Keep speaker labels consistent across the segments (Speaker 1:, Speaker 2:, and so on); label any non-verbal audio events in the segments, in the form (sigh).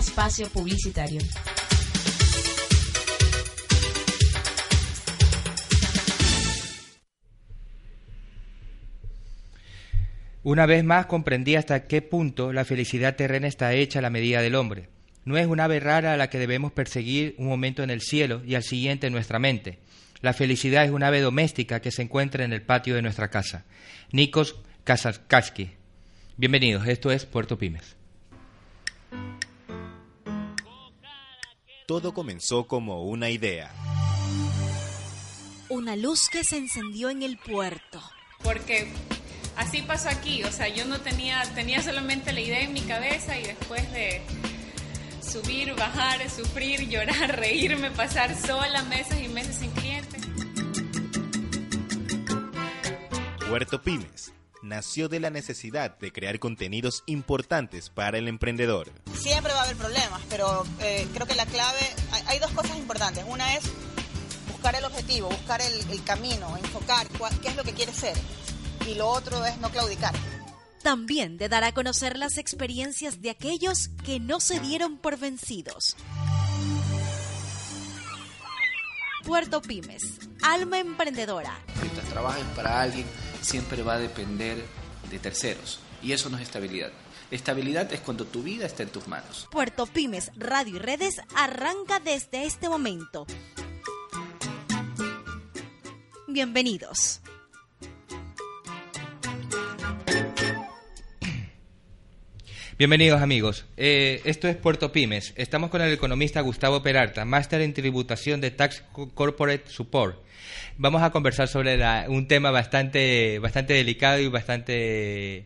Speaker 1: espacio publicitario.
Speaker 2: Una vez más comprendí hasta qué punto la felicidad terrena está hecha a la medida del hombre. No es un ave rara a la que debemos perseguir un momento en el cielo y al siguiente en nuestra mente. La felicidad es un ave doméstica que se encuentra en el patio de nuestra casa. Nikos Kazarkaski. Bienvenidos, esto es Puerto Pymes.
Speaker 3: Todo comenzó como una idea.
Speaker 4: Una luz que se encendió en el puerto.
Speaker 5: Porque así pasó aquí, o sea, yo no tenía, tenía solamente la idea en mi cabeza y después de subir, bajar, sufrir, llorar, (laughs) reírme, pasar sola meses y meses sin clientes.
Speaker 3: Puerto Pymes nació de la necesidad de crear contenidos importantes para el emprendedor.
Speaker 6: Siempre va a haber problemas, pero eh, creo que la clave, hay, hay, dos cosas importantes. Una es buscar el objetivo, buscar el, el camino, enfocar cuál, qué es lo que quieres ser. Y lo otro es no claudicar.
Speaker 4: También de dar a conocer las experiencias de aquellos que no se dieron por vencidos. Puerto Pymes, alma emprendedora.
Speaker 7: Mientras trabajes para alguien, siempre va a depender de terceros. Y eso no es estabilidad. Estabilidad es cuando tu vida está en tus manos.
Speaker 4: Puerto Pymes, Radio y Redes arranca desde este momento. Bienvenidos.
Speaker 2: Bienvenidos amigos. Eh, esto es Puerto Pymes. Estamos con el economista Gustavo Peralta, máster en tributación de Tax Corporate Support. Vamos a conversar sobre la, un tema bastante, bastante delicado y bastante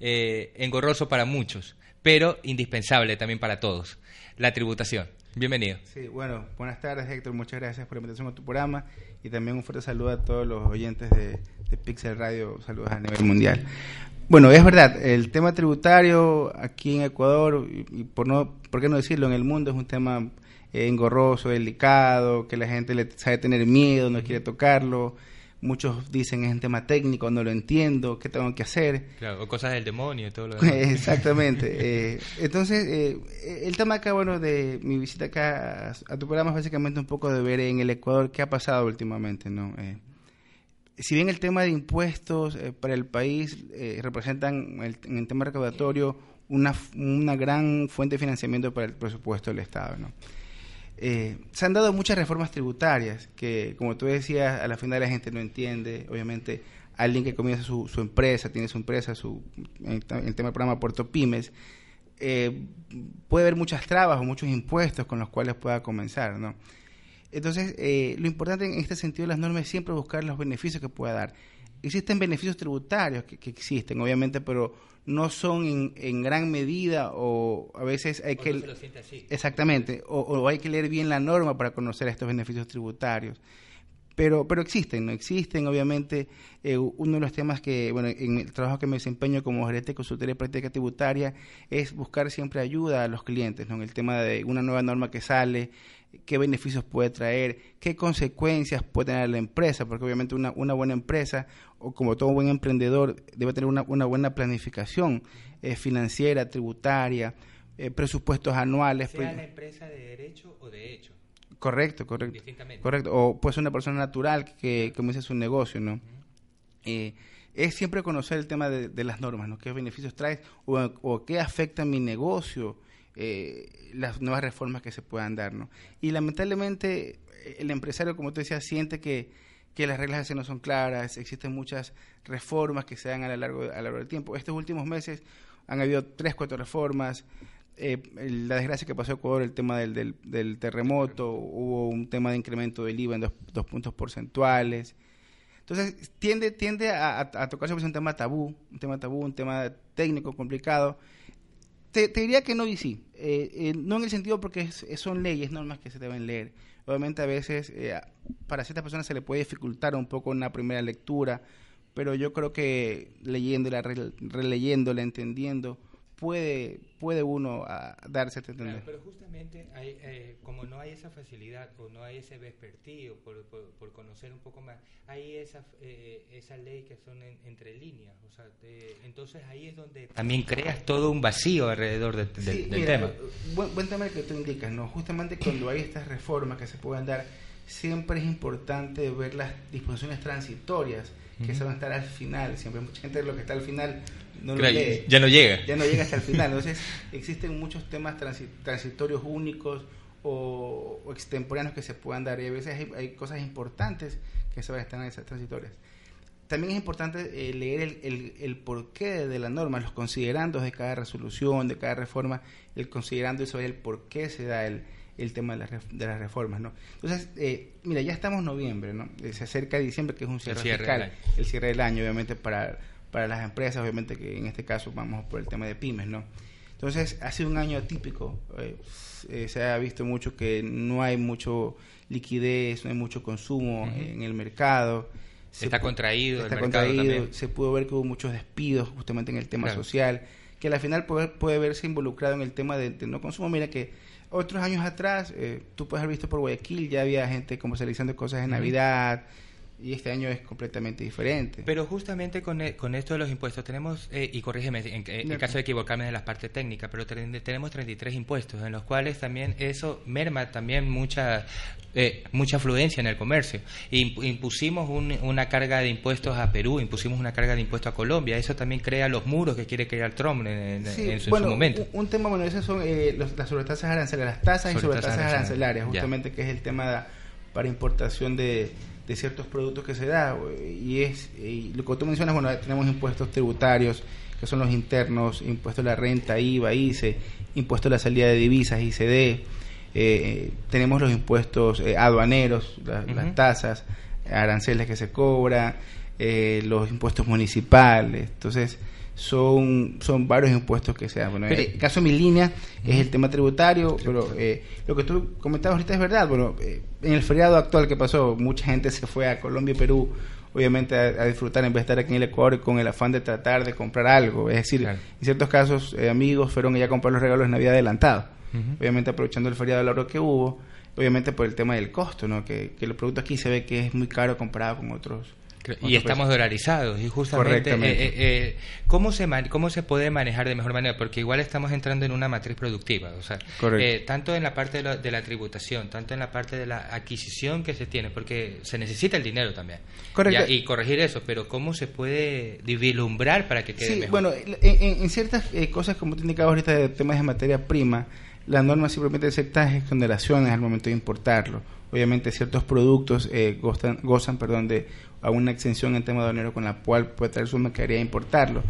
Speaker 2: eh, engorroso para muchos, pero indispensable también para todos, la tributación. Bienvenido.
Speaker 8: Sí, bueno, buenas tardes Héctor, muchas gracias por la invitación a tu programa y también un fuerte saludo a todos los oyentes de, de Pixel Radio, saludos a nivel mundial. Bueno, es verdad, el tema tributario aquí en Ecuador, y por, no, por qué no decirlo, en el mundo es un tema engorroso, delicado, que la gente le sabe tener miedo, no quiere tocarlo. Muchos dicen es un tema técnico, no lo entiendo, ¿qué tengo que hacer?
Speaker 2: Claro, o cosas del demonio y todo lo (laughs)
Speaker 8: demás. Exactamente. (laughs) eh, entonces, eh, el tema acá, bueno, de mi visita acá a, a, tu programa es básicamente un poco de ver en el Ecuador qué ha pasado últimamente, ¿no? Eh, si bien el tema de impuestos eh, para el país eh, representan en el tema recaudatorio una, una gran fuente de financiamiento para el presupuesto del Estado. Eh, se han dado muchas reformas tributarias que, como tú decías, a la final la gente no entiende. Obviamente, alguien que comienza su, su empresa, tiene su empresa, su, en el tema del programa Puerto Pymes, puede haber muchas trabas o muchos impuestos con los cuales pueda comenzar, ¿no? Entonces, eh, lo importante en este sentido de las normas es siempre buscar los beneficios que pueda dar. Existen beneficios tributarios que, que existen, obviamente, pero no son en, en, gran medida o a veces hay
Speaker 2: o
Speaker 8: que...
Speaker 2: No se lo siente así.
Speaker 8: Exactamente, o, o, hay que leer bien la norma para conocer estos beneficios tributarios. Pero, pero existen, ¿no? Existen, obviamente, eh, uno de los temas que, bueno, en el trabajo que me desempeño como gerente de consultoría y práctica tributaria es buscar siempre ayuda a los clientes, ¿no? En el tema de una nueva norma que sale, qué beneficios puede traer, qué consecuencias puede tener la empresa, porque obviamente una, una buena empresa, o como todo buen emprendedor, debe tener una, una buena planificación eh, financiera, tributaria, eh, presupuestos anuales.
Speaker 2: Sea pues, la empresa de derecho o de hecho.
Speaker 8: Correcto, correcto. Correcto. O puede ser una persona natural que comience su negocio, ¿no? Uh -huh. eh, es siempre conocer el tema de, de, las normas, ¿no? ¿Qué beneficios trae o, o qué afecta a mi negocio? Eh, las nuevas reformas que se puedan dar, ¿no? Y lamentablemente el empresario, como tú decías, siente que, que las reglas no son claras, existen muchas reformas que se dan a lo largo, a lo largo del tiempo. Estos últimos meses han habido tres, cuatro reformas, eh, la desgracia que pasó Ecuador, el tema del, del, del, terremoto, hubo un tema de incremento del IVA en dos, dos puntos porcentuales. Entonces, tiende, tiende a, a, a tocarse un tema tabú, un tema tabú, un tema técnico complicado. Te, diría que no y sí. eh, eh, no en el sentido porque son leyes, normas que se deben leer. Obviamente a veces eh, para ciertas personas se le puede dificultar un poco una primera lectura, pero yo creo que leyéndola, releyéndola, entendiendo, puede, puede uno a, ah, darse a entender.
Speaker 2: pero justamente hay, eh, como no hay esa facilidad o no hay ese vespertío por, por, conocer un poco más, hay esa, eh, esa ley que son entre líneas. O sea, entonces ahí es donde también creas todo un vacío alrededor del tema.
Speaker 8: Buen, buen tema que tú indicas, ¿no? Justamente cuando hay estas reformas que se pueden dar, siempre es importante ver las disposiciones transitorias que se van a estar al final. Siempre mucha gente de lo que está al final no lo lee.
Speaker 2: Ya no llega.
Speaker 8: Ya no llega hasta el final. (laughs) Entonces, existen muchos temas transitorios únicos o, extemporáneos que se puedan dar y a veces hay, cosas importantes que se van a estar en esas transitorias. También es importante eh, leer el, el, el, porqué de la norma, los considerandos de cada resolución, de cada reforma, el considerando eso el por qué se da el, el tema de, de las reformas, ¿no? Entonces, eh, mira, ya estamos en noviembre, ¿no? Eh, se acerca diciembre, que es un cierre, fiscal, el cierre del año, obviamente, para, para las empresas, obviamente que en este caso vamos por el tema de pymes, ¿no? Entonces, ha sido un año atípico, eh, se ha visto mucho que no hay mucho liquidez, no hay mucho consumo en el mercado.
Speaker 2: Se está contraído,
Speaker 8: está contraído, se pudo ver que hubo muchos despidos justamente en el tema social, que al final puede, puede verse involucrado en el tema de, de no consumo. Mira que otros años atrás, eh, tú puedes haber visto por Guayaquil, ya había gente comercializando cosas de Navidad, y este año es completamente diferente.
Speaker 2: Pero justamente con, e, con esto de los impuestos tenemos, eh, y corrígeme en, en, caso de equivocarme de la parte técnica, pero tenemos 33 impuestos, en los cuales también eso merma también mucha eh, mucha afluencia en el comercio. Impusimos una carga de impuestos a Perú, impusimos una carga de impuestos a Colombia, eso también crea los muros que quiere crear Trump en, su, momento.
Speaker 8: Un, tema, bueno, esos son eh, las sobretasas arancelarias, las tasas y sobretasas arancelarias, justamente que es el tema para importación de de ciertos productos que se da. Y es y lo que tú mencionas, bueno, tenemos impuestos tributarios, que son los internos, impuestos a la renta, IVA, ICE, impuestos a la salida de divisas, ICD, eh, tenemos los impuestos eh, aduaneros, las tasas, aranceles que se cobran, eh, los impuestos municipales. Entonces, son, son varios impuestos que se dan. Bueno, en el caso de mi línea es el tema tributario, pero eh, lo que tú comentabas ahorita es verdad. Bueno, eh, en el feriado actual que pasó, mucha gente se fue a Colombia y Perú, obviamente a, disfrutar en vez de estar aquí en el Ecuador con el afán de tratar de comprar algo. Es decir, en ciertos casos, eh, amigos fueron ya a comprar los regalos de Navidad adelantado. Obviamente aprovechando el feriado de oro que hubo, obviamente por el tema del costo, ¿no? Que, que los productos aquí se ve que es muy caro comparado con otros
Speaker 2: y estamos dolarizados y justamente eh, eh, eh, ¿cómo, se cómo se puede manejar de mejor manera porque igual estamos entrando en una matriz productiva o sea tanto en la parte de la, tributación tanto en la parte de la adquisición que se tiene porque se necesita el dinero también. Y corregir eso pero cómo se puede vislumbrar para que quede
Speaker 8: sí, bueno en, ciertas cosas como te indicaba ahorita de temas de materia prima la norma simplemente acepta exoneraciones al momento de importarlo obviamente ciertos productos gozan, gozan perdón de a una exención en tema de dinero con la cual puede traer su mercadería e importarlo.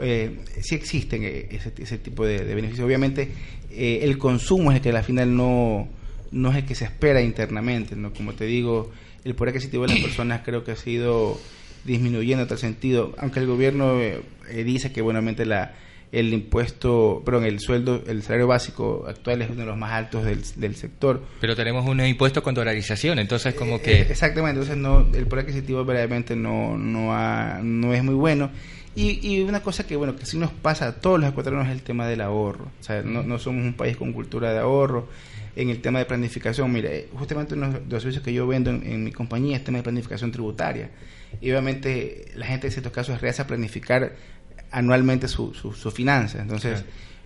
Speaker 8: Eh, sí existen eh, ese, ese tipo de, beneficios. Obviamente, eh, el consumo es el que al final no, no es el que se espera internamente. ¿no? Como te digo, el poder adquisitivo de las personas creo que ha sido disminuyendo en tal sentido, aunque el gobierno eh, dice que buenamente la el impuesto, perdón, el sueldo, el salario básico actual es uno de los más altos del, del sector.
Speaker 2: Pero tenemos un impuesto con dolarización, entonces como eh, que...
Speaker 8: exactamente, entonces no, el poder adquisitivo verdaderamente no, no, no es muy bueno. Y, y, una cosa que, bueno, que sí nos pasa a todos los ecuatorianos es el tema del ahorro. O sea, no, no somos un país con cultura de ahorro. En el tema de planificación, mire, justamente uno de los servicios que yo vendo en, mi compañía es el tema de planificación tributaria. Y obviamente la gente en ciertos casos rehace a planificar anualmente su, su, su finanza. Entonces,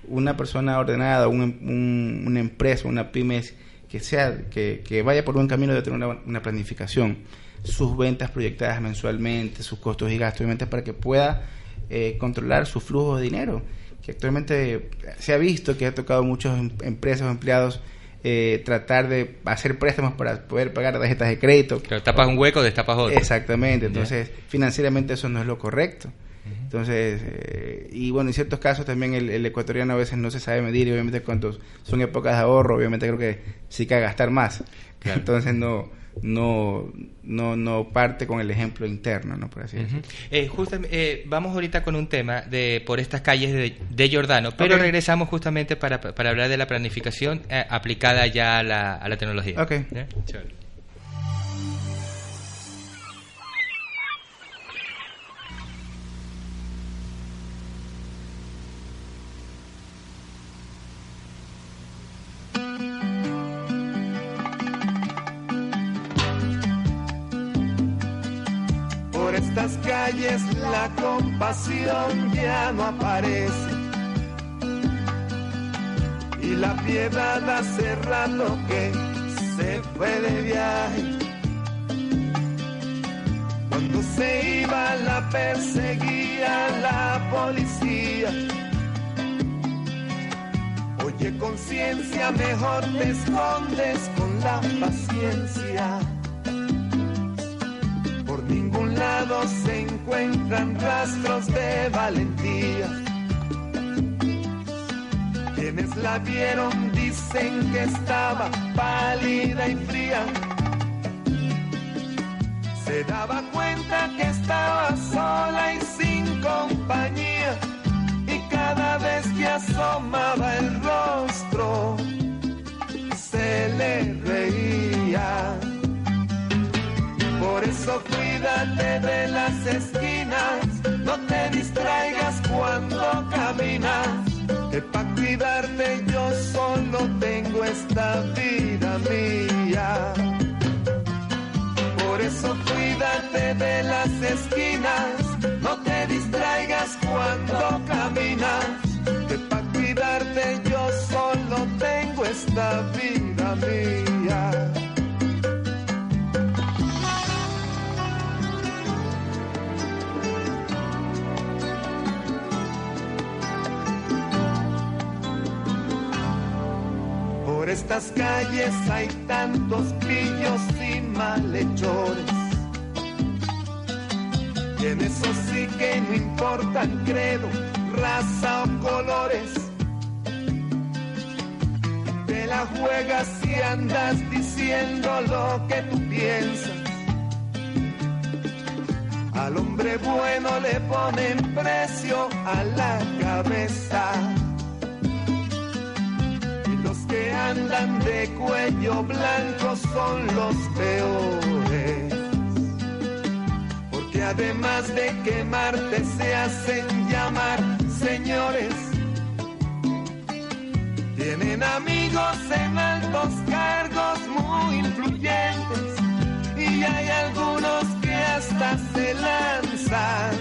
Speaker 8: una persona ordenada, un, una empresa, una pyme que sea que, que, vaya por buen camino de tener una, planificación, sus ventas proyectadas mensualmente, sus costos y gastos, obviamente para que pueda eh, controlar su flujo de dinero. Que actualmente se ha visto que ha tocado muchas em, empresas o empleados eh, tratar de hacer préstamos para poder pagar tarjetas de crédito.
Speaker 2: Pero tapas un hueco, destapas otro.
Speaker 8: Exactamente, entonces financieramente eso no es lo correcto. Entonces, eh, y bueno, en ciertos casos también el, el, ecuatoriano a veces no se sabe medir y obviamente cuando son épocas de ahorro, obviamente creo que sí que gastar más. Entonces no no, no, no parte con el ejemplo interno, ¿no? Por así decirlo.
Speaker 2: Eh, eh, vamos ahorita con un tema de por estas calles de, de Giordano, pero regresamos justamente para, para, hablar de la planificación eh, aplicada ya a la, a la tecnología.
Speaker 8: Ok.
Speaker 9: Calles la compasión ya no aparece. Y la piedad hace rato que se fue de viaje. Cuando se iba la perseguía la policía. Oye conciencia, mejor te escondes con la paciencia ningún lado se encuentran rastros de valentía. Quienes la vieron dicen que estaba pálida y fría. Se daba cuenta que estaba sola y sin compañía. Y cada vez que asomaba cuídate de las esquinas, no te distraigas cuando caminas. Que para cuidarte yo solo tengo esta vida mía. Por eso cuídate de las esquinas, no estas calles hay tantos pillos y malhechores. Y en eso sí que no importan credo, raza o colores. Te la juegas y andas diciendo lo que tú piensas. Al hombre bueno le ponen precio a la cabeza andan de cuello blanco son los peores. Porque además de quemarte se hacen llamar señores. Tienen amigos en altos cargos muy influyentes y hay algunos que hasta se lanzan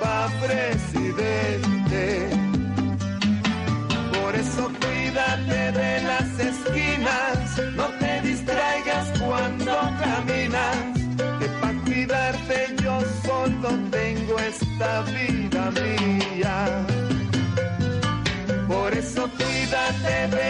Speaker 9: pa' presidente. Por eso cuídate de las esquinas, no te distraigas cuando caminas, que para cuidarte yo solo tengo esta vida mía. Por eso cuídate de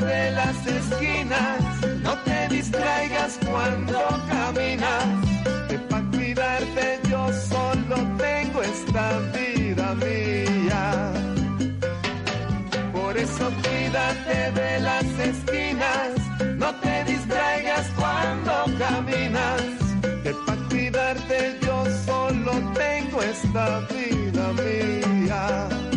Speaker 9: de las esquinas, no te distraigas cuando caminas. Que para cuidarte yo solo tengo esta vida mía. Por eso cuídate de las esquinas, no te distraigas cuando caminas. Que para cuidarte yo solo tengo esta vida mía.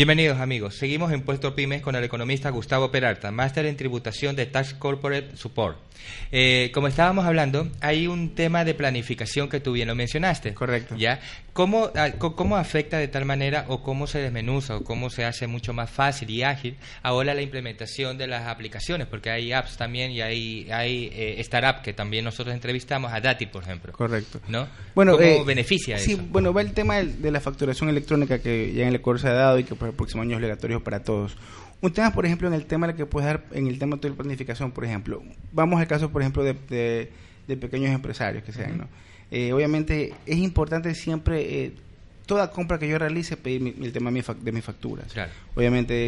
Speaker 2: Bienvenidos amigos, seguimos en Puesto Pymes con el economista Gustavo Peralta, máster en tributación de Tax Corporate Support. Eh, como estábamos hablando, hay un tema de planificación que tú bien lo mencionaste.
Speaker 8: Correcto.
Speaker 2: ¿Ya? ¿Cómo, ah, ¿Cómo afecta de tal manera o cómo se desmenuza o cómo se hace mucho más fácil y ágil ahora la implementación de las aplicaciones? Porque hay apps también y hay, hay eh, startup que también nosotros entrevistamos, a Dati, por ejemplo.
Speaker 8: Correcto.
Speaker 2: ¿No?
Speaker 8: Bueno,
Speaker 2: ¿Cómo
Speaker 8: eh,
Speaker 2: beneficia
Speaker 8: sí,
Speaker 2: eso?
Speaker 8: bueno, va el tema de la facturación electrónica que ya en el Ecuador se ha dado y que para el próximo año es obligatorio para todos. Un tema, por ejemplo, en el tema que puedes dar, en el tema de la planificación, por ejemplo, vamos al caso, por ejemplo, de, de- de pequeños empresarios que sean, ¿no? Eh, obviamente es importante siempre, eh, toda compra que yo realice, pedir mi- el tema de, mi fac- de mis facturas.
Speaker 2: Claro.
Speaker 8: Obviamente